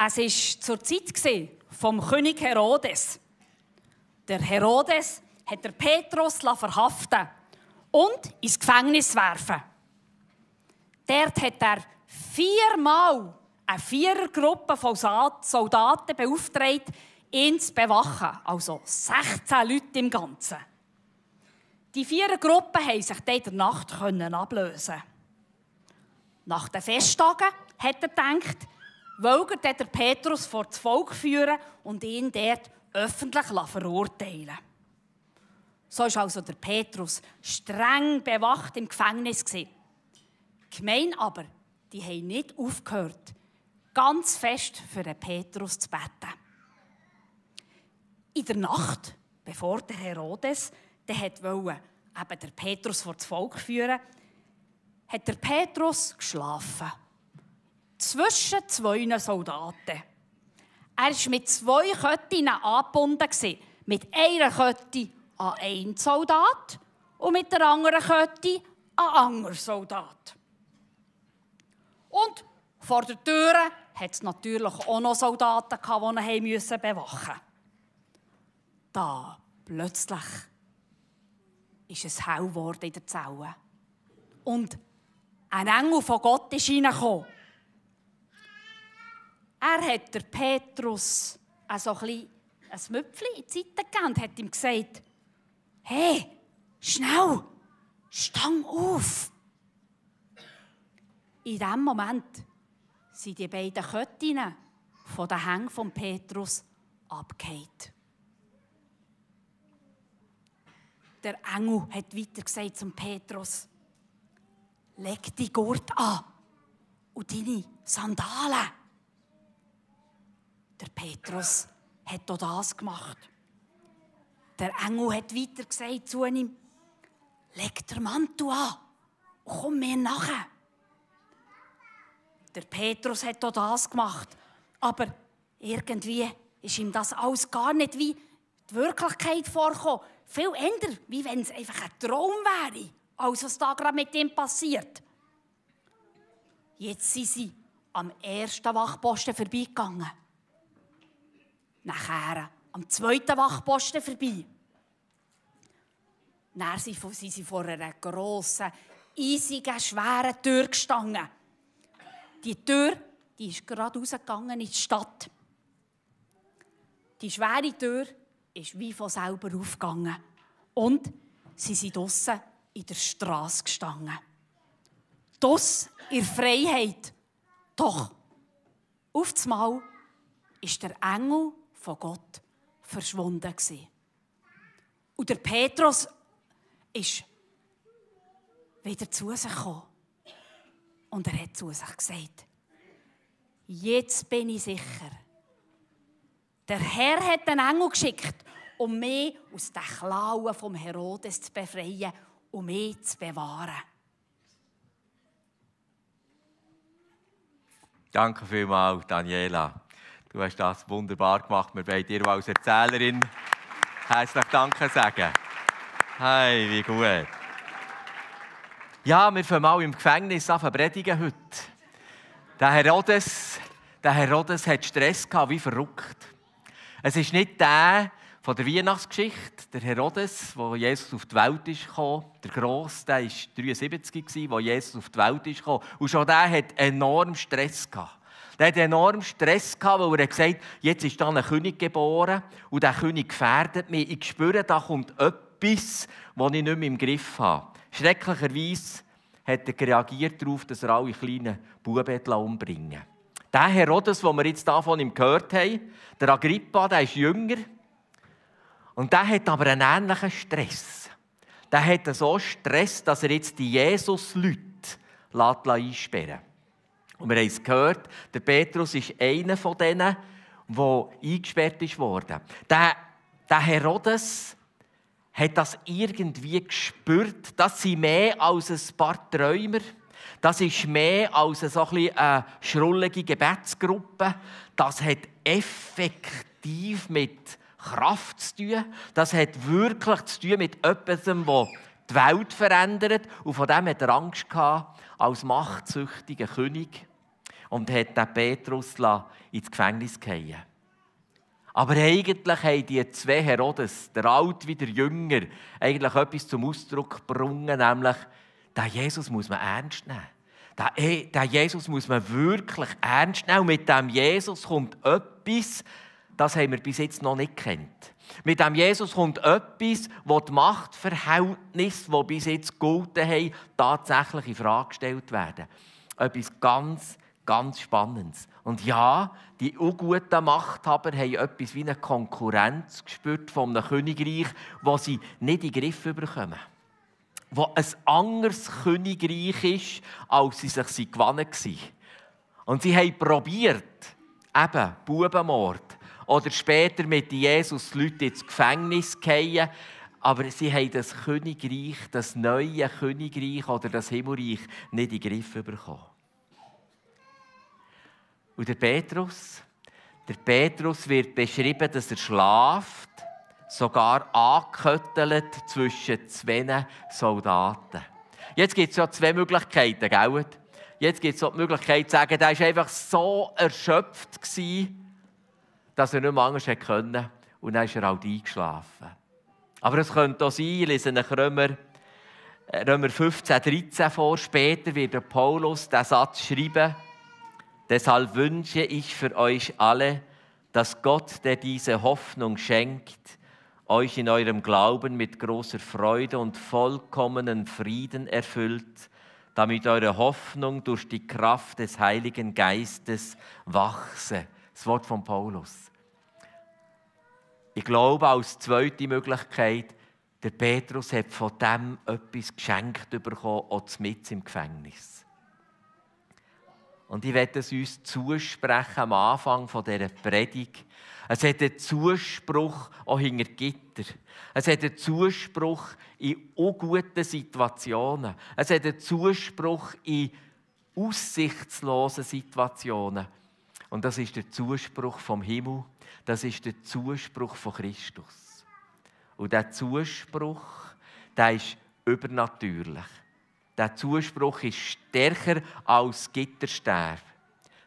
Es war zur Zeit vom König Herodes. Der Herodes hat Petrus verhaften und ins Gefängnis werfen. Dort hat er viermal eine Vierergruppe von Soldaten beauftragt, ihn zu bewachen. Also 16 Leute im Ganzen. Die Vierergruppe konnten sich in der Nacht ablösen. Nach den Festtagen hat er gedacht, wollte er den Petrus vor das Volk führen und ihn dort öffentlich verurteilen So war also der Petrus streng bewacht im Gefängnis. Die Gemeinde aber, die haben nicht aufgehört, ganz fest für den Petrus zu beten. In der Nacht, bevor der Herodes der wollte, eben der Petrus vor das Volk führen, hat der Petrus geschlafen zwischen zwei Soldaten. Er war mit zwei Ketten angebunden. Mit einer Kette an einen Soldat und mit der anderen Kette an einen anderen Soldat. Und vor der Tür hat es natürlich auch noch Soldaten, die ihn bewachen mussten. Da plötzlich ist es hell geworden in der Zelle. Und ein Engel von Gott ist reingekommen. Er hat der Petrus also ein, ein Müpfchen in die Seite gegeben und hat ihm gesagt, hey, schnell, stang auf. In diesem Moment sind die beiden Köttinnen von den Hängen von Petrus abgehängt. Der Engel hat weiter gesagt zum Petrus, leg die Gurt an und deine Sandalen. Der Petrus hat auch das gemacht. Der Engel hat weiter gesagt zu ihm, leg den Mantel an und komm mir nachher. Der Petrus hat auch das gemacht, aber irgendwie ist ihm das alles gar nicht wie die Wirklichkeit vorgekommen. Viel eher, wie wenn es einfach ein Traum wäre, als was da gerade mit ihm passiert. Jetzt sind sie am ersten Wachposten vorbeigegangen nachher am zweiten Wachposten vorbei. Dann sind sie vor einer grossen, eisigen, schweren Tür gestanden. Die Tür die ist gerade rausgegangen in die Stadt. Die schwere Tür ist wie von selber aufgegangen. Und sie sind draussen in der Straße gestanden. Das in Freiheit. Doch, auf einmal ist der Engel von Gott verschwunden. Und der Petrus ist wieder zu sich gekommen. Und er hat zu sich gesagt, jetzt bin ich sicher. Der Herr hat einen Engel geschickt, um mich aus den Klauen vom Herodes zu befreien und mich zu bewahren. Danke vielmals, Daniela. Du hast das wunderbar gemacht. Wir wollen dir als Erzählerin herzlich Danke sagen. Hey, wie gut. Ja, wir fangen mal im Gefängnis an predigen heute. Der Herodes, der Herodes hat Stress gehabt, wie verrückt. Es ist nicht der von der Weihnachtsgeschichte, der Herodes, wo Jesus auf die Welt ist gekommen. Der Gross, der war 73, wo Jesus auf die Welt ist gekommen. Und schon der hat enorm Stress gehabt. Der hatte enorm Stress, weil er gesagt hat, jetzt ist da ein König geboren und der König gefährdet mich. Ich spüre, da kommt etwas, das ich nicht mehr im Griff habe. Schrecklicherweise hat er reagiert darauf, dass er alle kleinen Buben umbringen Der Herodes, den wir jetzt hier von ihm gehört haben, der Agrippa, der ist jünger. Und der hat aber einen ähnlichen Stress. Der hat so Stress, dass er jetzt die Jesus-Leute einsperren lässt. Und wir haben es gehört, der Petrus ist einer von denen, der eingesperrt wurde. Der, der Herodes hat das irgendwie gespürt. Das sind mehr als ein paar Träumer. Das ist mehr als so ein eine schrullige Gebetsgruppe. Das hat effektiv mit Kraft zu tun. Das hat wirklich zu tun mit etwas, das die Welt verändert. Und von dem hat er Angst gehabt, als machtsüchtiger König und hat den Petrus ins Gefängnis fallen aber eigentlich haben die zwei Herodes, der Alt wie der Jünger, eigentlich etwas zum Ausdruck gebracht, nämlich, den Jesus muss man ernst nehmen. Den, den Jesus muss man wirklich ernst nehmen. Und mit dem Jesus kommt etwas, das haben wir bis jetzt noch nicht kennt. Mit dem Jesus kommt etwas, wo die Machtverhältnisse, die bis jetzt gelten haben, tatsächlich in Frage gestellt werden. Etwas ganz, ganz Spannendes. Und ja, die unguten Machthaber haben etwas wie eine Konkurrenz gespürt von einem Königreich, wo sie nicht in den Griff bekommen. Wo ein anderes Königreich ist, als sie sich gewonnen waren. Und sie haben probiert, eben Bubenmord, oder später mit Jesus Leute ins Gefängnis gehen, aber sie haben das Königreich, das neue Königreich oder das Himmelreich nicht in den Griff bekommen. Und der Petrus, der Petrus wird beschrieben, dass er schlaft, sogar angeköttelt zwischen zwei Soldaten. Jetzt gibt es ja zwei Möglichkeiten, gell? Jetzt gibt es die Möglichkeit zu sagen, er war einfach so erschöpft, dass er nicht mehr anders konnte. Und dann ist er halt eingeschlafen. Aber es könnte auch sein, ich lese nach Römer, Römer 15, 13 vor, später wird Paulus den Satz schreiben, Deshalb wünsche ich für euch alle, dass Gott, der diese Hoffnung schenkt, euch in eurem Glauben mit großer Freude und vollkommenen Frieden erfüllt, damit eure Hoffnung durch die Kraft des Heiligen Geistes wachse. Das Wort von Paulus. Ich glaube, als zweite Möglichkeit, der Petrus hat von dem etwas geschenkt bekommen, auch mit im Gefängnis. Und ich werde es uns zusprechen am Anfang dieser Predigt. Es hat einen Zuspruch auch hinter Gitter. Es hat einen Zuspruch in unguten Situationen. Es hat einen Zuspruch in aussichtslosen Situationen. Und das ist der Zuspruch vom Himmel. Das ist der Zuspruch von Christus. Und der Zuspruch, der ist übernatürlich. Der Zuspruch ist stärker als Gitterstäbe.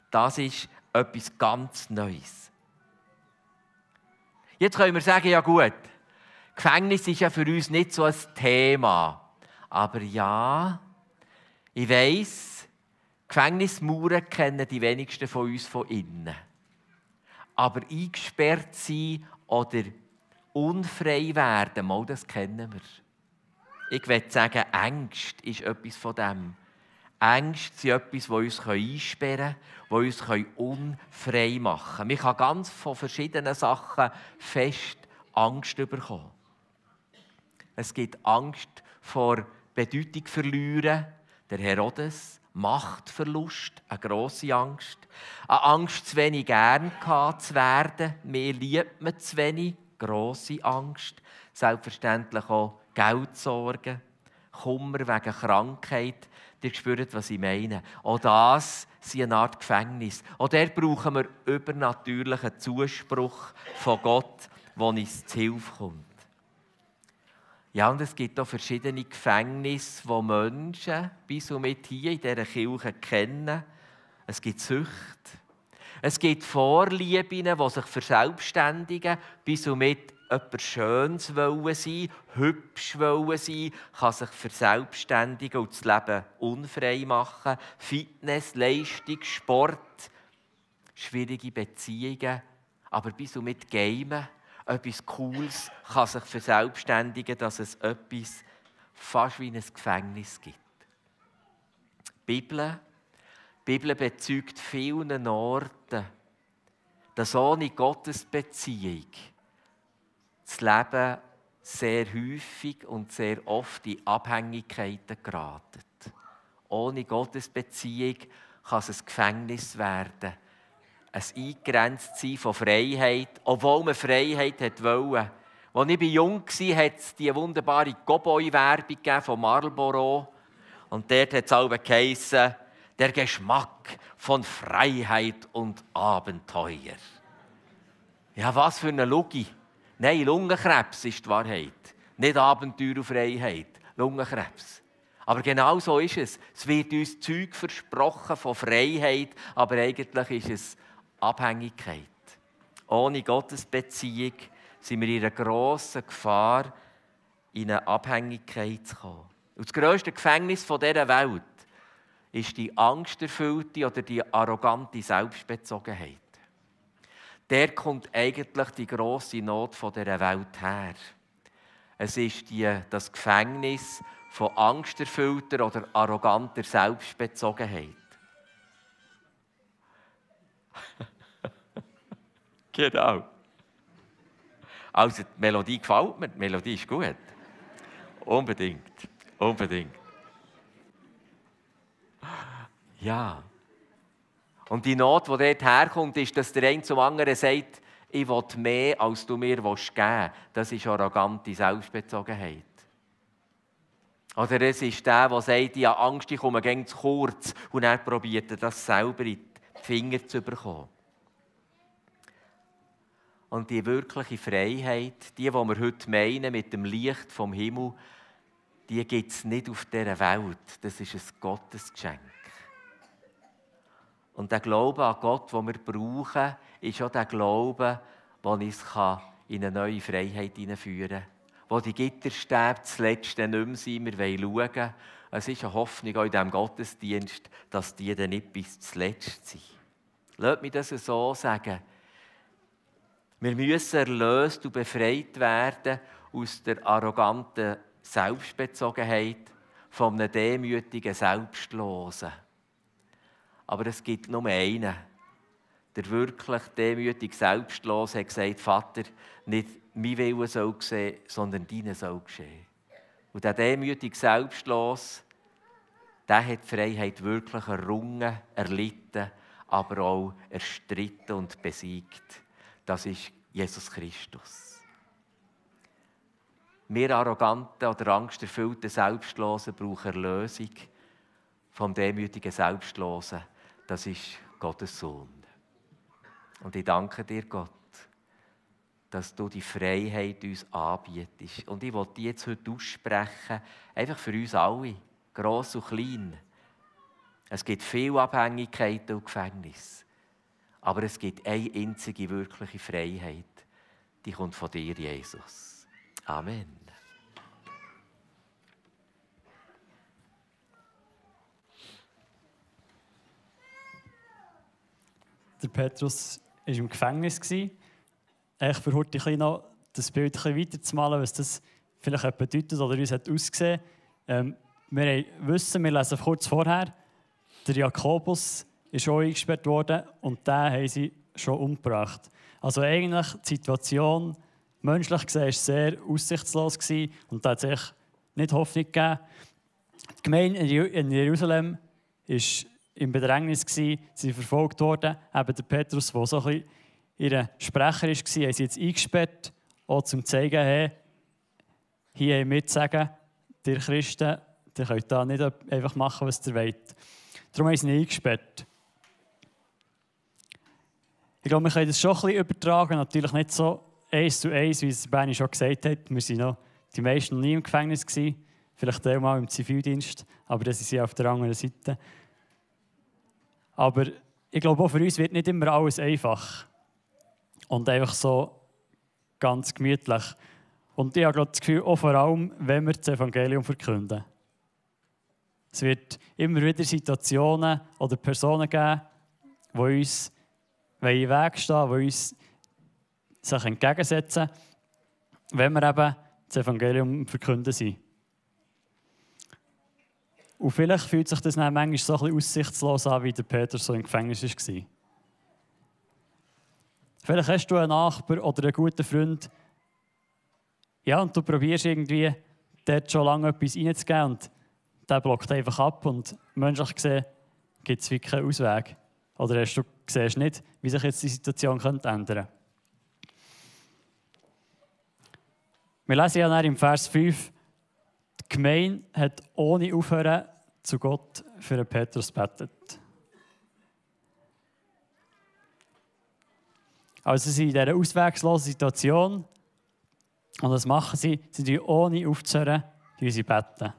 Das ist etwas ganz Neues. Jetzt können wir sagen, ja gut, Gefängnis ist ja für uns nicht so ein Thema. Aber ja, ich weiß, Gefängnismauern kennen die wenigsten von uns von innen. Aber eingesperrt sein oder unfrei werden, mal das kennen wir. Ich würde sagen, Angst ist etwas von dem. Ängste sind etwas, das uns einsperren können, das uns unfrei machen kann. Man kann ganz von verschiedenen Sachen fest Angst bekommen. Es gibt Angst vor Bedeutung verlieren, der Herodes, Machtverlust, eine grosse Angst. Eine Angst, zu wenig gern zu werden, mehr liebt man zu wenig, grosse Angst. Selbstverständlich auch Geldsorgen, Kummer wegen Krankheit. Ihr spürt, was ich meine. Auch das ist eine Art Gefängnis. Auch dort brauchen wir übernatürlichen Zuspruch von Gott, der uns zu Hilfe kommt. Ja, und es gibt auch verschiedene Gefängnisse, wo Menschen bis und mit hier in dieser Kirche kennen. Es gibt Sucht. Es gibt Vorlieben, die sich verselbstständigen, bis und mit etwas Schönes wollen sein, hübsch wollen sein, kann sich verselbstständigen und das Leben unfrei machen. Fitness, Leistung, Sport, schwierige Beziehungen, aber bis und mit Gamen, etwas Cooles kann sich verselbstständigen, dass es etwas fast wie ein Gefängnis gibt. Die Bibel, die Bibel bezeugt vielen Orten, dass ohne Gottesbeziehung das Leben sehr häufig und sehr oft in Abhängigkeiten geraten. Ohne Gottesbeziehung kann es ein Gefängnis werden. Ein Eingrenztsein von Freiheit, obwohl man Freiheit wollte. Als ich jung war, hat es die wunderbare Cowboy-Werbung von Marlboro. Und dort hat es auch geheissen, der Geschmack von Freiheit und Abenteuer. Ja, was für eine Logik. Nein, Lungenkrebs ist die Wahrheit. Nicht Abenteuer und Freiheit. Lungenkrebs. Aber genau so ist es. Es wird uns Zeug versprochen von Freiheit, aber eigentlich ist es Abhängigkeit. Ohne Gottesbeziehung sind wir in einer grossen Gefahr, in eine Abhängigkeit zu kommen. Und das grösste Gefängnis dieser Welt ist die angsterfüllte oder die arrogante Selbstbezogenheit. Der kommt eigentlich die grosse Not dieser Welt her. Es ist die, das Gefängnis von angsterfüllter oder arroganter Selbstbezogenheit. Genau. Also, die Melodie gefällt mir, die Melodie ist gut. Unbedingt, unbedingt. Ja. Und die Not, die dort herkommt, ist, dass der eine zum anderen sagt, ich will mehr, als du mir geben willst. Das ist arrogante Selbstbezogenheit. Oder es ist der, der sagt, ich habe Angst, ich komme zu kurz. Und er probiert das selber in die Finger zu bekommen. Und die wirkliche Freiheit, die, die wir heute meinen mit dem Licht vom Himmel, die gibt es nicht auf dieser Welt. Das ist ein Gottesgeschenk. Und der Glaube an Gott, den wir brauchen, ist auch der Glaube, der uns in eine neue Freiheit hineinführen kann. Wo die Gitterstäbe zuletzt nicht mehr sind, wir wollen schauen. Es ist eine Hoffnung auch in diesem Gottesdienst, dass die dann nicht bis zuletzt sind. Lasst mich das so sagen. Wir müssen erlöst und befreit werden aus der arroganten Selbstbezogenheit, von einem demütigen Selbstlosen. Aber es gibt nur einen. Der wirklich demütig Selbstlose hat gesagt, Vater, nicht mein Wille soll geschehen, sondern deine soll geschehen. Und der demütig Selbstlos, der hat die Freiheit wirklich errungen, erlitten, aber auch erstritten und besiegt. Das ist Jesus Christus. Wir arroganten oder angsterfüllten Selbstlosen brauchen Erlösung vom demütigen Selbstlosen das ist Gottes Sohn. Und ich danke dir, Gott, dass du die Freiheit uns anbietest. Und ich wollte die jetzt heute aussprechen, einfach für uns alle, gross und klein. Es gibt viele Abhängigkeiten und Gefängnisse. Aber es gibt eine einzige wirkliche Freiheit. Die kommt von dir, Jesus. Amen. Der Petrus war im Gefängnis. Ich versuche noch das Bild ein weiterzumalen, was das vielleicht bedeutet oder uns hat ausgesehen ähm, Wir wissen, wir lesen kurz vorher, der Jakobus ist schon eingesperrt worden und den haben sie schon umgebracht. Also eigentlich die Situation, menschlich gesehen, war sehr aussichtslos und da hat sich nicht Hoffnung gegeben. Die Gemeinde in Jerusalem ist im Bedrängnis, gewesen, sie verfolgt worden. Eben der Petrus, der so ein bisschen ihr Sprecher war, haben sie jetzt eingesperrt, auch zum zeigen, hey, hier haben wir zu sagen, ihr Christen, ihr könnt da nicht einfach machen, was ihr wollt. Darum haben sie ihn eingesperrt. Ich glaube, wir können das schon ein bisschen übertragen, natürlich nicht so eins zu eins, wie es Benny schon gesagt hat. Wir waren die meisten noch nie im Gefängnis, gewesen. vielleicht einmal im Zivildienst, aber das ist sie auf der anderen Seite. Aber ich glaube, auch für uns wird nicht immer alles einfach. Und einfach so ganz gemütlich. Und ich habe das Gefühl, auch vor allem, wenn wir das Evangelium verkünden. Es wird immer wieder Situationen oder Personen geben, die uns in den Weg stehen, die uns sich entgegensetzen, wenn wir eben das Evangelium verkünden sind. Und vielleicht fühlt sich das dann manchmal so ein bisschen aussichtslos an, wie der Peter so im Gefängnis war. Vielleicht hast du einen Nachbar oder einen guten Freund, ja, und du probierst irgendwie dort schon lange etwas reinzugeben und der blockt einfach ab und menschlich gesehen gibt es wirklich keinen Ausweg. Oder hast du siehst nicht, wie sich jetzt die Situation könnte ändern. Wir lesen ja dann im Vers 5, die Gemeinde hat ohne Aufhören zu Gott für den Petrus betet. Also sie sind in dieser ausweglosen Situation und das machen sie, sie tun ohne aufzuhören, wie sie beten.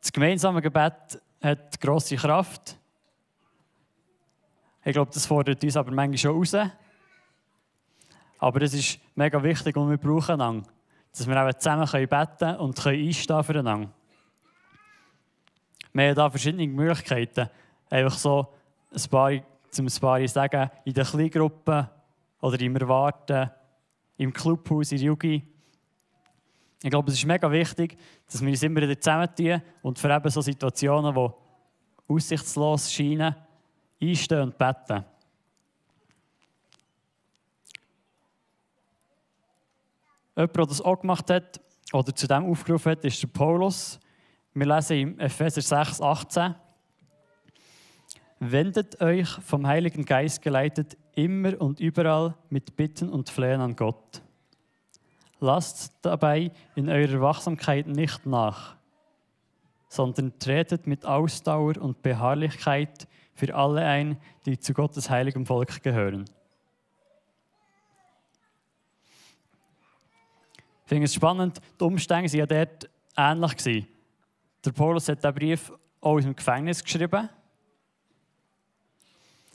Das gemeinsame Gebet hat grosse Kraft. Ich glaube, das fordert uns aber manchmal schon raus. Aber es ist mega wichtig und wir brauchen einander. Dass wir auch zusammen beten können und einstehen füreinander. Wir haben hier verschiedene Möglichkeiten. Einfach so ein paar, zum ein paar sagen, in der Kleingruppe oder im Erwarten, im Clubhaus, in der Jugend. Ich glaube, es ist mega wichtig, dass wir uns immer wieder zusammentun und für eben so Situationen, die aussichtslos scheinen, einstehen und beten. Jemand, der das auch gemacht hat oder zu dem aufgerufen hat, ist der Paulus. Wir lesen im Epheser 6, 18. Wendet euch vom Heiligen Geist geleitet immer und überall mit Bitten und Flehen an Gott. Lasst dabei in eurer Wachsamkeit nicht nach, sondern tretet mit Ausdauer und Beharrlichkeit für alle ein, die zu Gottes heiligem Volk gehören. Ich finde es spannend, die Umstände waren ja dort ähnlich. Der Paulus hat diesen Brief auch aus dem Gefängnis geschrieben.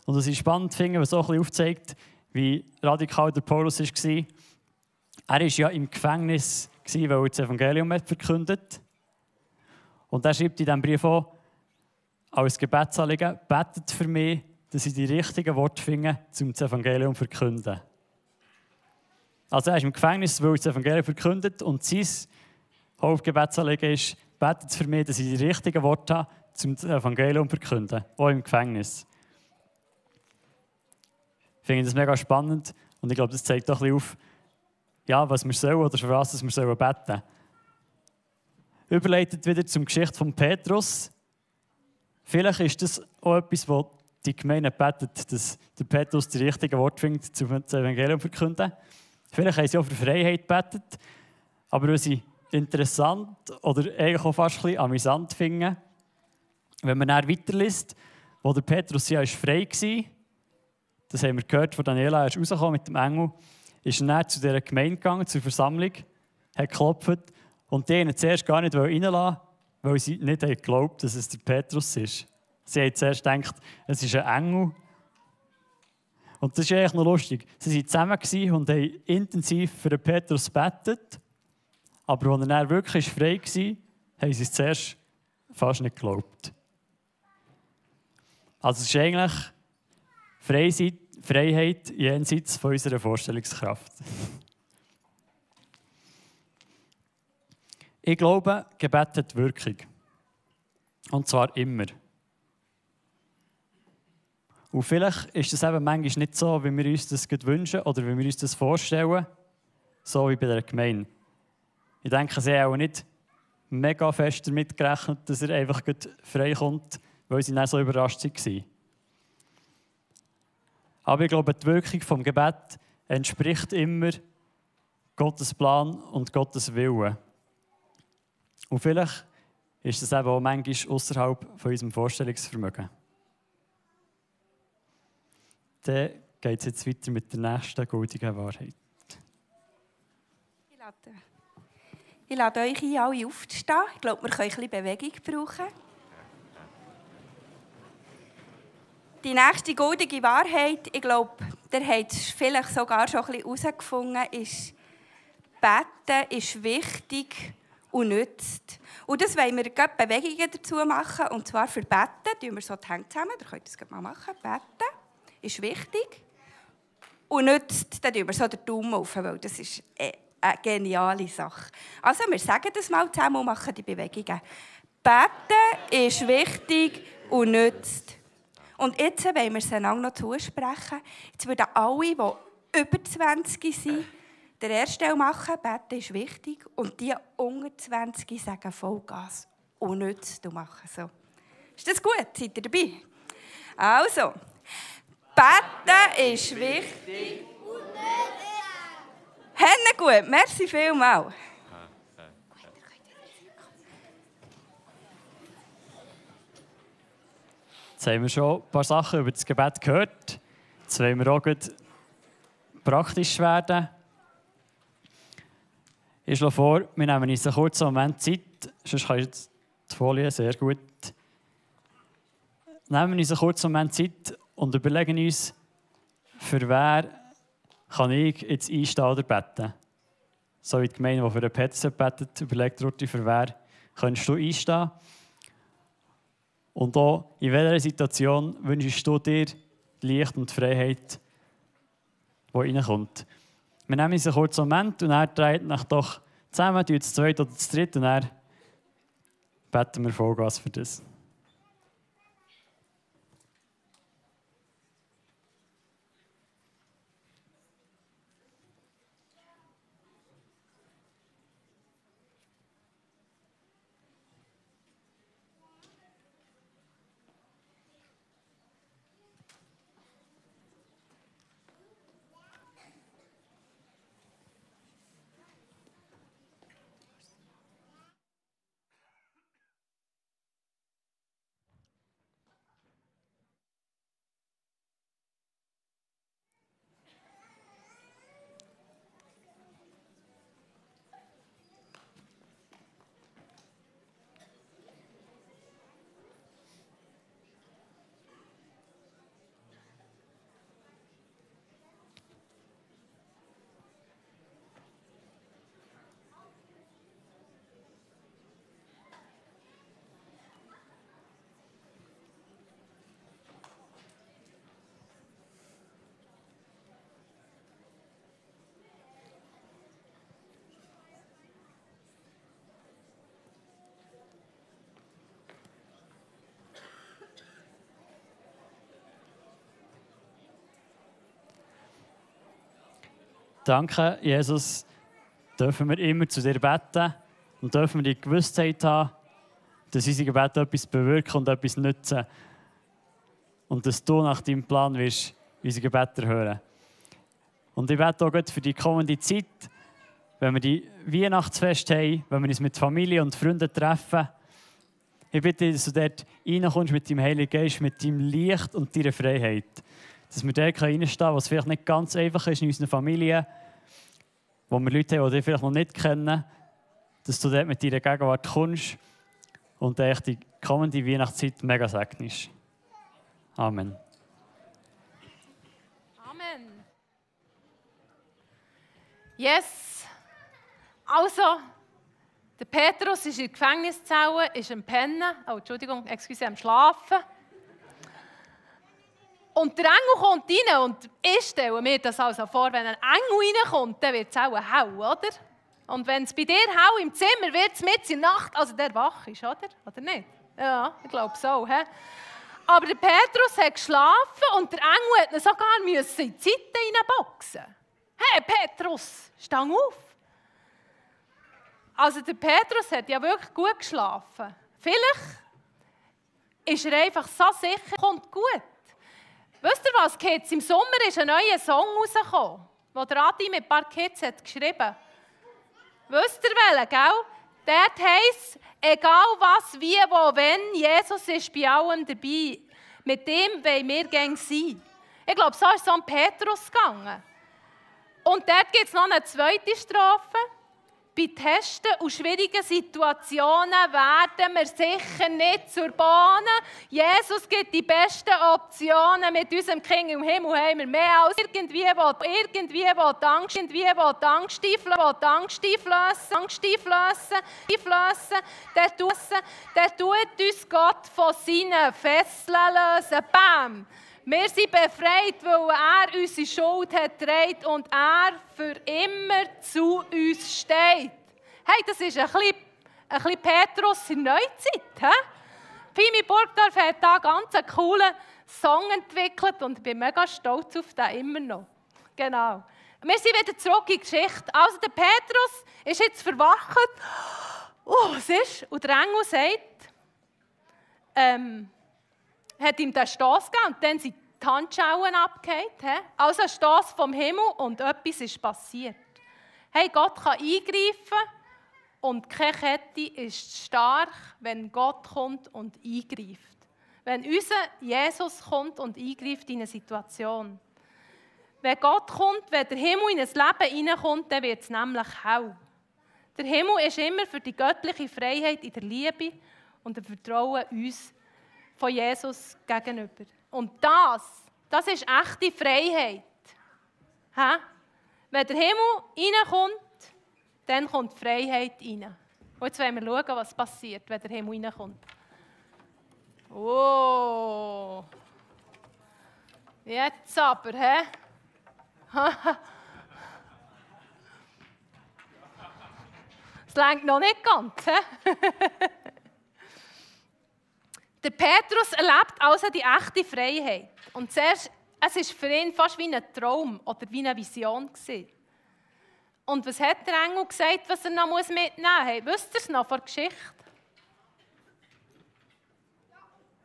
Und es ist spannend, finde, was so ein bisschen aufzeigt, wie radikal der Paulus war. Er war ja im Gefängnis, weil er das Evangelium hat verkündet Und er schreibt in diesem Brief auch, als Gebetsanliegen, betet für mich, dass ich die richtigen Worte finde, um das Evangelium zu verkünden. Also er ist im Gefängnis, weil er das Evangelium verkündet und sein Hauptgebetsanliegen ist, betet für mich, dass ich die richtigen Worte habe, um das Evangelium zu verkünden, auch im Gefängnis. Ich finde das mega spannend und ich glaube, das zeigt auch ein bisschen auf, ja, was wir sollen oder für was wir sollen beten. Überleitet wieder zum Geschichte von Petrus. Vielleicht ist das auch etwas, wo die Gemeinde betet, dass der Petrus die richtigen Worte findet, zum Evangelium zu verkünden. Vielleicht haben sie auch für Freiheit betet, aber was sie interessant oder eigentlich auch fast ein bisschen amüsant finden, wenn man dann weiterliest, wo der Petrus ja frei war, das haben wir gehört von Daniela, er ist rausgekommen mit dem Engel, ist dann zu dieser Gemeinde gegangen, zur Versammlung, hat geklopft und die ihn zuerst gar nicht reinlassen weil sie nicht geglaubt dass es der Petrus ist. Sie haben zuerst gedacht, es ist ein Engel. Und das ist eigentlich noch lustig. Sie waren zusammen und haben intensiv für den Petrus gebetet. Aber als er dann wirklich frei war, haben sie es zuerst fast nicht geglaubt. Also es ist eigentlich Freiheit jenseits von unserer Vorstellungskraft. Ich glaube, Gebet hat Wirkung. Und zwar immer. Und vielleicht ist es eben manchmal nicht so, wie wir uns das wünschen oder wie wir uns das vorstellen, so wie bei der Gemeinde. Ich denke, sie haben auch nicht mega fest damit gerechnet, dass er einfach frei kommt, weil sie dann so überrascht waren. Aber ich glaube, die Wirkung vom Gebet entspricht immer Gottes Plan und Gottes Willen. Und vielleicht ist das eben auch manchmal außerhalb von unserem Vorstellungsvermögen. Dann geht es jetzt weiter mit der nächsten gültigen Wahrheit. Ich lade, ich lade euch ein, alle aufzustehen. Ich glaube, wir können ein bisschen Bewegung brauchen. Die nächste goldige Wahrheit, ich glaube, der hat es vielleicht sogar schon ein bisschen herausgefunden, ist, Beten ist wichtig und nützt. Und das wollen wir gerade Bewegungen dazu machen. Und zwar für Beten, tun wir so die Hände zusammen, ihr könnt das mal machen. Beten ist wichtig und nützt, dann tun wir so den Daumen auf, weil das ist eine geniale Sache. Also wir sagen das mal zusammen und machen die Bewegungen. Beten ist wichtig und nützt. Und jetzt wollen wir es einander noch zusprechen. Jetzt würden alle, die über 20 sind, den ersten machen. Beten ist wichtig. Und die unter 20 sagen Vollgas. Und nicht machen so. Ist das gut? Seid ihr dabei? Also, beten ist wichtig. Hände gut. Merci vielmals. Jetzt haben wir schon ein paar Sachen über das Gebet gehört. Jetzt wollen wir auch praktisch werden. Ich schlage vor, wir nehmen uns einen kurzen Moment Zeit, sonst kannst du Die Folie, sehr gut. Nehmen wir uns einen kurzen Moment Zeit und überlegen uns, für wer kann ich jetzt einstehen oder beten. So wie die Gemeinde, die für den Peter betet, überlegt Rutti, für wer kannst du einstehen. Und auch in welcher Situation wünschst du dir die Licht und die Freiheit, die reinkommt. Wir nehmen uns einen kurzen Moment und er dreht nach doch zusammen, zu zweit oder zu dritt und dann beten wir Vollgas für das. Danke, Jesus, dürfen wir immer zu dir beten und dürfen wir die Gewissheit haben, dass unsere Gebete etwas bewirken und etwas nützen. Und dass du nach deinem Plan wirst unsere Gebete hören. Und ich bete auch gut für die kommende Zeit, wenn wir die Weihnachtsfest haben, wenn wir uns mit Familie und Freunden treffen. Ich bitte, dass du dort reinkommst mit deinem Heiligen Geist, mit deinem Licht und deiner Freiheit dass wir dort reinstehen können, was vielleicht nicht ganz einfach ist in unserer Familie, wo wir Leute haben, die dich vielleicht noch nicht kennen, dass du dort mit deiner Gegenwart kommst und echt die kommende Weihnachtszeit mega segnest. Amen. Amen. Yes. Also, der Petrus ist in der Gefängniszelle, ist am Pennen, oh, Entschuldigung, excuse, am Schlafen. Und der Engel kommt rein und ich stelle mir das also vor, wenn ein Engel reinkommt, dann wird es auch hell, oder? Und wenn es bei dir hell im Zimmer wird, es mit in der Nacht, also der wach ist, oder? Oder nicht? Ja, ich glaube so. He? Aber der Petrus hat geschlafen und der Engel hat ihn sogar müssen in die Seite reinboxen. Hey Petrus, stang auf! Also der Petrus hat ja wirklich gut geschlafen. Vielleicht ist er einfach so sicher, kommt gut. Wisst ihr was, Kids? Im Sommer ist ein neuer Song rausgekommen, den der Adi mit ein paar Kids hat geschrieben Wisst ihr welchen, gell? Dort heisst, egal was, wie, wo, wenn, Jesus ist bei allem dabei. Mit dem wollen wir gerne sein. Ich glaube, so ist es um Petrus gegangen. Und dort gibt es noch eine zweite Strophe. Bei Testen und schwierigen Situationen werden wir sicher nicht zur Bahn. Jesus gibt die besten Optionen. Mit unserem Kind im Himmel haben wir mehr als irgendwie, wo irgendwie wo Angst, irgendwie wo Angst einflößen, wo Angst einflößen, Angst einflößen, einflößen. Der tut, der tut uns Gott von seinen Fesseln lösen. Bam! Wir sind befreit, weil er unsere Schuld hat trägt und er für immer zu uns steht. Hey, das ist ein bisschen, ein bisschen Petrus in Neuzeit. He? Pimi Burgdorf hat da ganz einen coolen Song entwickelt und ich bin mega stolz auf den immer noch. Genau. Wir sind wieder zurück in die Geschichte. Also der Petrus ist jetzt verwacht. Oh, was ist? Und der Engel sagt, ähm, hat ihm den Stoß gegeben und dann sind die Handschauen abgehakt. Also ein Stoß vom Himmel und etwas ist passiert. Hey, Gott kann eingreifen und keine Kette ist stark, wenn Gott kommt und eingreift. Wenn unser Jesus kommt und eingreift in eine Situation. Wenn Gott kommt, wenn der Himmel in ein Leben hineinkommt, dann wird es nämlich hell. Der Himmel ist immer für die göttliche Freiheit in der Liebe und ein Vertrauen uns von Jesus gegenüber. Und das, das ist echte Freiheit. Hä? Wenn der Himmel reinkommt, dann kommt Freiheit rein. Und jetzt wollen wir schauen, was passiert, wenn der Himmel reinkommt. Oh! Jetzt aber, hä? Es längt noch nicht ganz, hä? Der Petrus erlebt also die echte Freiheit. Und zuerst, es war für ihn fast wie ein Traum oder wie eine Vision. Gewesen. Und was hat der Engel gesagt, was er noch mitnehmen muss? Hey, wisst ihr es noch von der Geschichte?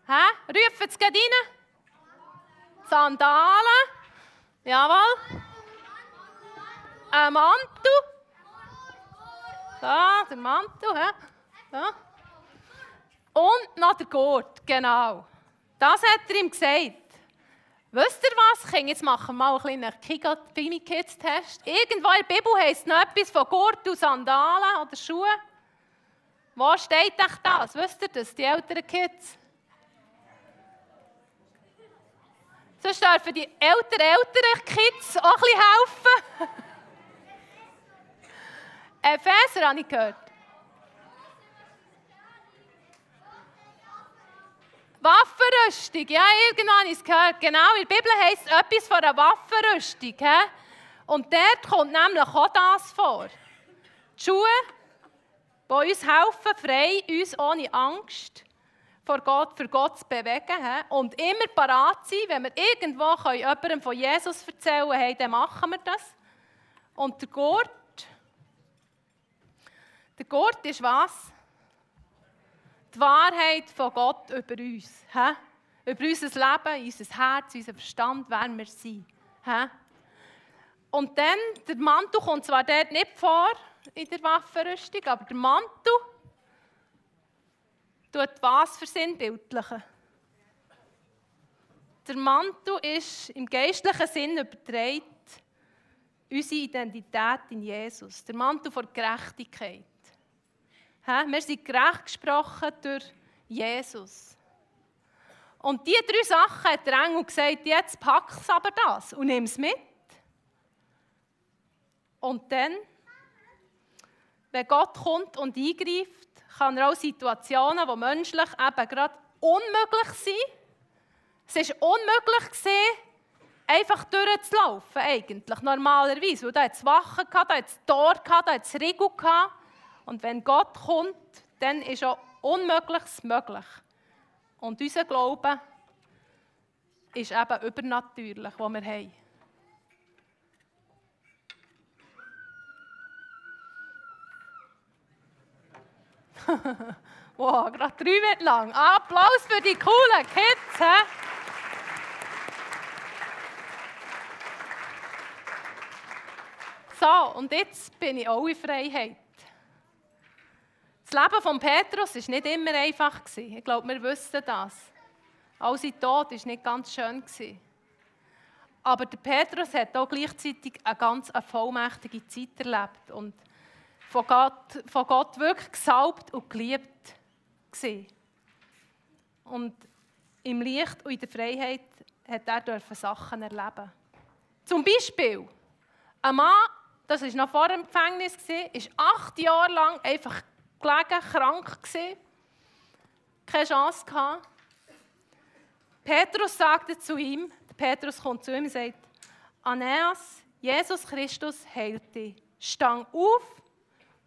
Hä? Rufen es gerade rein? Sandalen. Jawohl. Ein Mantel. Da, der Mantel. Hä? Da. Und noch der Gurt, genau. Das hat er ihm gesagt. Wisst ihr was, Kinder? Jetzt machen wir mal einen kleinen Fimi Kids Test. Irgendwo in der Bibel heisst noch etwas von Gurt und Sandalen oder Schuhen. Wo steht euch das? Wisst ihr das, die älteren Kids? Sonst dürfen die älteren, älteren Kids auch ein bisschen helfen. Epheser habe ich gehört. Waffenrüstung, ja, irgendwann habe ich es gehört. Genau, in der Bibel heisst es etwas von einer Waffenrüstung. He? Und dort kommt nämlich auch das vor. Die Schuhe, die uns helfen, frei, uns ohne Angst vor Gott, für Gott zu bewegen. He? Und immer parat sein, wenn wir irgendwo jemandem von Jesus erzählen können, dann machen wir das. Und der Gurt, der Gurt ist was? Die Wahrheit von Gott über uns. He? Über unser Leben, unser Herz, unser Verstand, wer wir sind. He? Und dann, der Mantel kommt zwar dort nicht vor in der Waffenrüstung, aber der Mantel tut was versinnbildlichen. Der Mantel ist im geistlichen Sinn überträgt unsere Identität in Jesus. Der Mantel vor Gerechtigkeit. Wir sind gerecht gesprochen durch Jesus. Und diese drei Sachen hat der Engel gesagt, jetzt pack es aber das und nimm es mit. Und dann, wenn Gott kommt und eingreift, kann er auch Situationen, die menschlich eben gerade unmöglich sind. Es war unmöglich, gewesen, einfach durchzulaufen, eigentlich, normalerweise. Weil da hat es Wachen, da hat es Tor, da hat es Riegel. Und wenn Gott kommt, dann ist auch Unmögliches möglich. Und unser Glaube ist eben übernatürlich, was wir haben. wow, gerade drei Minuten lang. Applaus für die coolen Kids. He? So, und jetzt bin ich auch in Freiheit. Das Leben von Petrus war nicht immer einfach. Ich glaube, wir wissen das. Auch sein Tod war nicht ganz schön. Aber der Petrus hat auch gleichzeitig eine ganz vollmächtige Zeit erlebt und von Gott, von Gott wirklich gesalbt und geliebt war. Und im Licht und in der Freiheit hat er dürfen Sachen erleben. Zum Beispiel, ein Mann, das war noch vor dem Gefängnis, ist acht Jahre lang einfach gelegen, krank gewesen, keine Chance gehabt. Petrus sagte zu ihm, Petrus kommt zu ihm und sagt, Aeneas, Jesus Christus heilt dich. Stang auf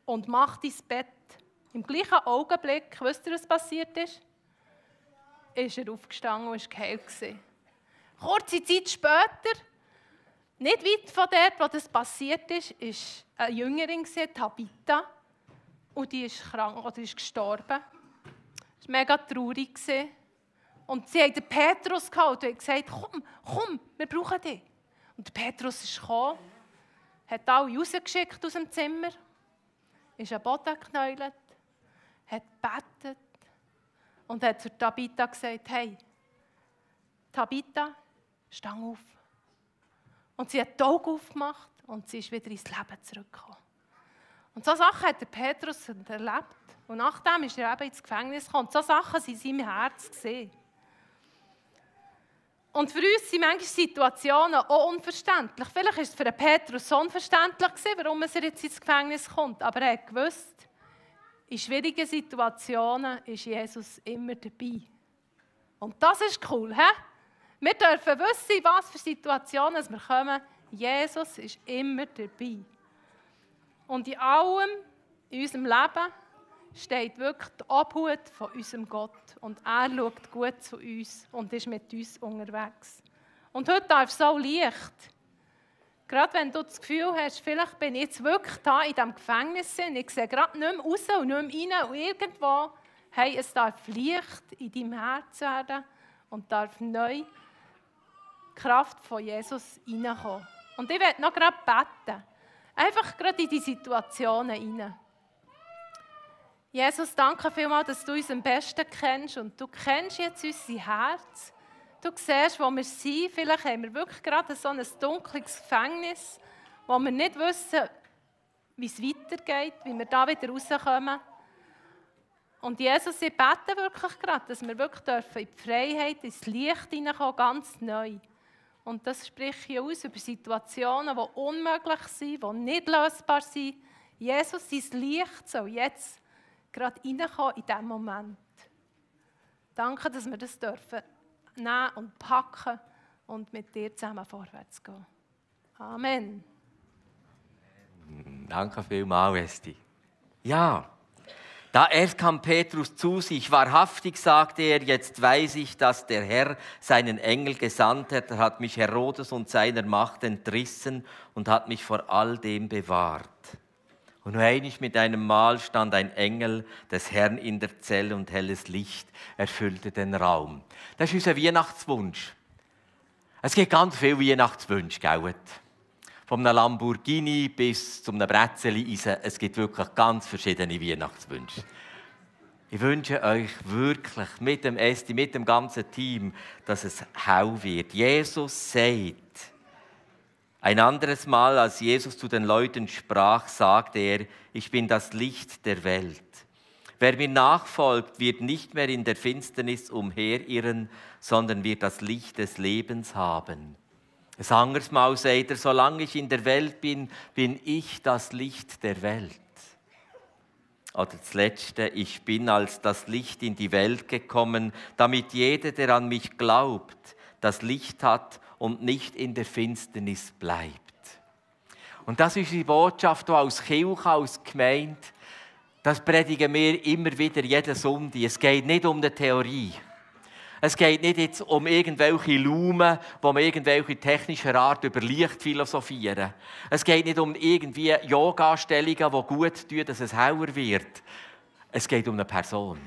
und mach dein Bett. Im gleichen Augenblick, wisst ihr, was passiert ist? Ist er aufgestanden und ist geheilt. Kurze Zeit später, nicht weit von dort, wo das passiert ist, ist eine Jüngerin, Tabitha, und die ist krank oder ist gestorben. Das war mega traurig. Und sie haben den Petrus geholt und gesagt, komm, komm, wir brauchen dich. Und der Petrus ist gekommen, hat alle rausgeschickt aus dem Zimmer, ist am Boden geknäult, hat gebetet und hat zur Tabitha gesagt, hey, Tabitha, stang auf. Und sie hat die Augen aufgemacht und sie ist wieder ins Leben zurückgekommen. Und so Sachen hat der Petrus erlebt. Und nachdem ist er eben ins Gefängnis gekommen. Und so Sachen waren in seinem Herz. Gewesen. Und für uns sind manche Situationen auch unverständlich. Vielleicht war es für Petrus so unverständlich, warum er jetzt ins Gefängnis kommt. Aber er hat gewusst, in schwierigen Situationen ist Jesus immer dabei. Und das ist cool, hä? Wir dürfen wissen, was für Situationen wir kommen. Jesus ist immer dabei. Und in allem in unserem Leben steht wirklich die Obhut von unserem Gott. Und er schaut gut zu uns und ist mit uns unterwegs. Und heute darf es so leicht. Gerade wenn du das Gefühl hast, vielleicht bin ich jetzt wirklich da in diesem Gefängnis, ich sehe gerade nicht mehr raus und nicht mehr rein und irgendwo, hey, es darf Licht in deinem Herz werden und darf neu Kraft von Jesus reinkommen. Und ich werde noch gerade beten. Einfach gerade in die Situationen hinein. Jesus, danke vielmals, dass du uns am besten kennst und du kennst jetzt unser Herz. Du siehst, wo wir sind. Vielleicht haben wir wirklich gerade so ein dunkles Gefängnis, wo wir nicht wissen, wie es weitergeht, wie wir da wieder rauskommen. Und Jesus, ich bete wirklich gerade, dass wir wirklich dürfen in die Freiheit, ins Licht hineinkommen, ganz neu. Und das spricht hier aus über Situationen, die unmöglich sind, die nicht lösbar sind. Jesus, sein Licht soll jetzt gerade reinkommen in diesem Moment. Danke, dass wir das dürfen nehmen und packen und mit dir zusammen vorwärts gehen. Amen. Danke vielmals, Esti. Ja, da erst kam Petrus zu sich. Wahrhaftig, sagte er, jetzt weiß ich, dass der Herr seinen Engel gesandt hat. Er hat mich Herodes und seiner Macht entrissen und hat mich vor all dem bewahrt. Und einig mit einem Mal stand ein Engel des Herrn in der Zelle und helles Licht erfüllte den Raum. Das ist unser Weihnachtswunsch. Es gibt ganz viele Weihnachtswünsche, gell? Vom Lamborghini bis zum Bretzeli-Eisen. Es gibt wirklich ganz verschiedene Weihnachtswünsche. Ich wünsche euch wirklich mit dem Esti, mit dem ganzen Team, dass es hell wird. Jesus sagt, ein anderes Mal, als Jesus zu den Leuten sprach, sagte er, ich bin das Licht der Welt. Wer mir nachfolgt, wird nicht mehr in der Finsternis umherirren, sondern wird das Licht des Lebens haben. Ein anderes Mal sagt er, solange ich in der Welt bin, bin ich das Licht der Welt. Oder das Letzte, ich bin als das Licht in die Welt gekommen, damit jeder, der an mich glaubt, das Licht hat und nicht in der Finsternis bleibt. Und das ist die Botschaft, die als Kirche, als Gemeinde, das predigen wir immer wieder, jeden Sonntag. Es geht nicht um die Theorie. Es geht nicht jetzt um irgendwelche Lumen, wo man irgendwelche technischer Art über Licht philosophieren. Es geht nicht um irgendwie Yoga-Stellungen, die gut tun, dass es heller wird. Es geht um eine Person.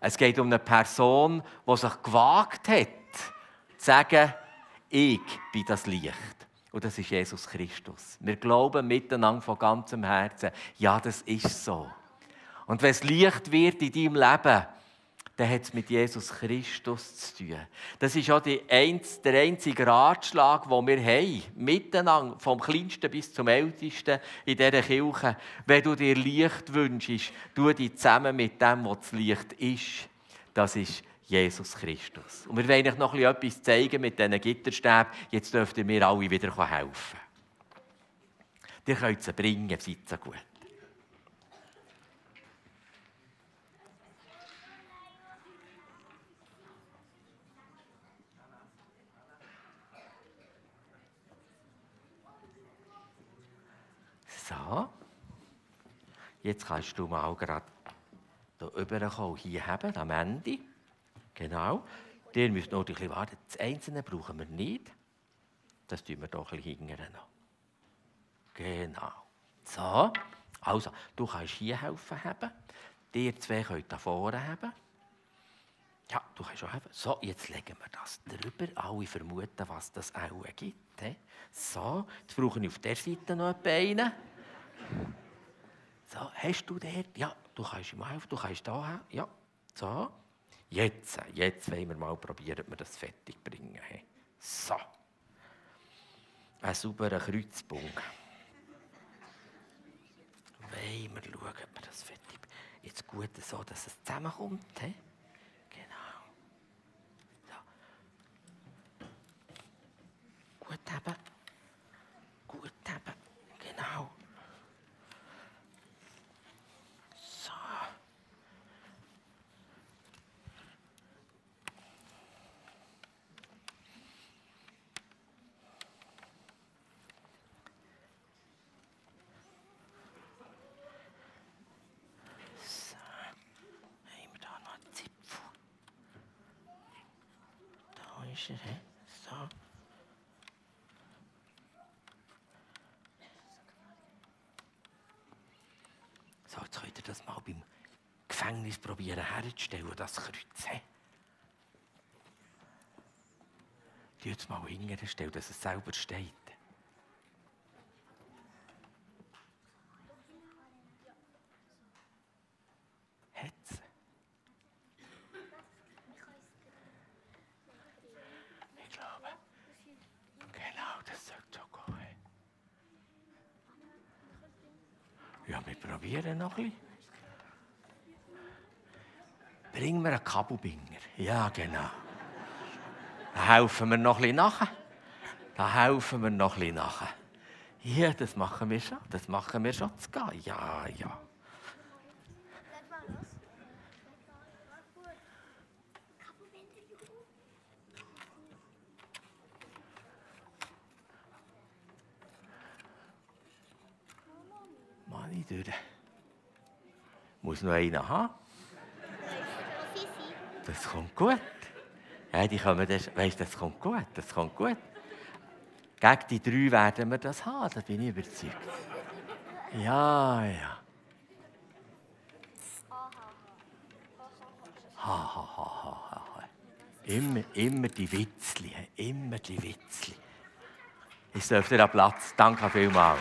Es geht um eine Person, die sich gewagt hat, zu sagen, ich bin das Licht. Und das ist Jesus Christus. Wir glauben miteinander von ganzem Herzen, ja, das ist so. Und wenn es Licht wird in deinem Leben, dann hat es mit Jesus Christus zu tun. Das ist auch der einzige Ratschlag, den wir haben, miteinander, vom Kleinsten bis zum Ältesten in dieser Kirche. Wenn du dir Licht wünschst, tu dich zusammen mit dem, was das Licht ist. Das ist Jesus Christus. Und wir wollen euch noch etwas zeigen mit diesen Gitterstäben. Jetzt dürft ihr mir alle wieder helfen. Ihr könnt sie bringen, seid so gut. So. Jetzt kannst du mal gerade hier rüberkommen, hier haben, am Ende. Genau. Der müsst noch ein bisschen warten. Das Einzelne brauchen wir nicht. Das tun wir doch ein bisschen hinten noch. Genau. So. Also, du kannst hier helfen haben. Die zwei könnt da vorne haben. Ja, du kannst auch haben. So, jetzt legen wir das drüber. Alle vermuten, was das auch gibt. So, jetzt brauche ich auf der Seite noch einen. So, hast du der? Ja, du kannst ihm helfen. Du kannst da haben. Ja, so. Jetzt, jetzt wollen wir mal probieren, ob wir das fertig bringen. So. Ein sauberer Kreuzpunkt. das fertig. Jetzt gut so, dass es zusammenkommt. He? Genau. So. Gut haben. Gut haben. Genau. So. So. Haben wir da noch einen Zipfel? He? So. So, jetzt könnt ihr das mal beim Gefängnis probieren herzustellen, das Kreuz. he? Die jetzt mal hinterher dass es selber steht. Hat's? Ich glaube. Genau, das sollte schon gehen. Ja, wir probieren noch ein bisschen. Bring mir einen Kabelbinger. Ja, genau. Da helfen wir noch ein bisschen nachher. Da helfen wir noch ein bisschen nachher. Ja, das machen wir schon. Das machen wir schon. Ja, ja. Mann, ich durch. Muss noch einen haben. Das kommt gut. Ja, die kommen das, weißt, das kommt gut, das kommt gut. Gegen die drei werden wir das haben, da bin ich überzeugt. Ja, ja. Ha, ha, ha, ha, ha. Immer, immer die Witzli, immer die Witzli. Ich dürfte an Platz. Danke vielmals.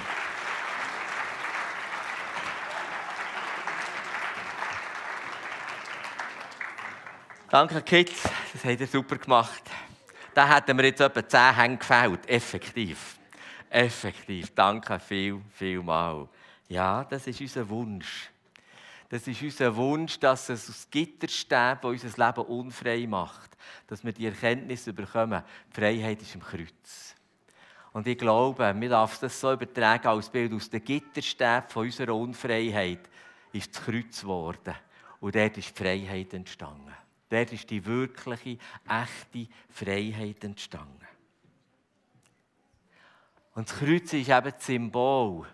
Danke, Kids. Das habt ihr super gemacht. Da hätten wir jetzt etwa 10 Hänge gefällt. Effektiv. Effektiv. Danke viel, viel mal. Ja, das ist unser Wunsch. Das ist unser Wunsch, dass es aus Gitterstäben, das unser Leben unfrei macht, dass wir die Erkenntnis bekommen, die Freiheit ist im Kreuz. Und ich glaube, wir dürfen das so übertragen als Bild aus den Gitterstäben unserer Unfreiheit ist das Kreuz geworden. Und dort ist die Freiheit entstanden. Dort ist die wirkliche, echte Freiheit entstanden. Und das Kreuz ist eben das Symbol,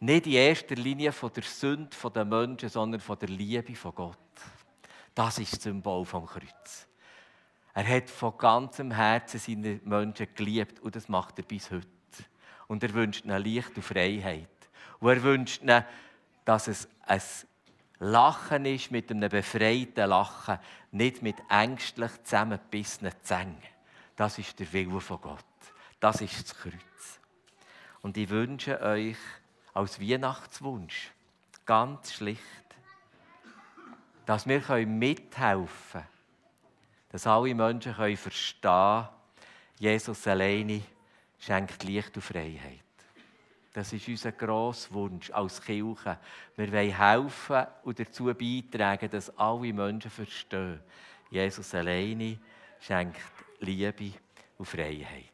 nicht in erster Linie von der Sünde der Menschen, sondern von der Liebe von Gott. Das ist das Symbol vom Kreuz. Er hat von ganzem Herzen seine Menschen geliebt und das macht er bis heute. Und er wünscht ihnen Licht und Freiheit. Und er wünscht ihnen, dass es ein Lachen ist mit einem befreiten Lachen, nicht mit ängstlich zusammengebissenen Zängen. Das ist der Wille von Gott. Das ist das Kreuz. Und ich wünsche euch als Weihnachtswunsch, ganz schlicht, dass wir mithelfen können, dass alle Menschen verstehen können, Jesus alleine schenkt Licht und Freiheit. Das ist unser grosser Wunsch als Kirche. Wir wollen helfen und dazu beitragen, dass alle Menschen verstehen, Jesus alleine schenkt Liebe und Freiheit.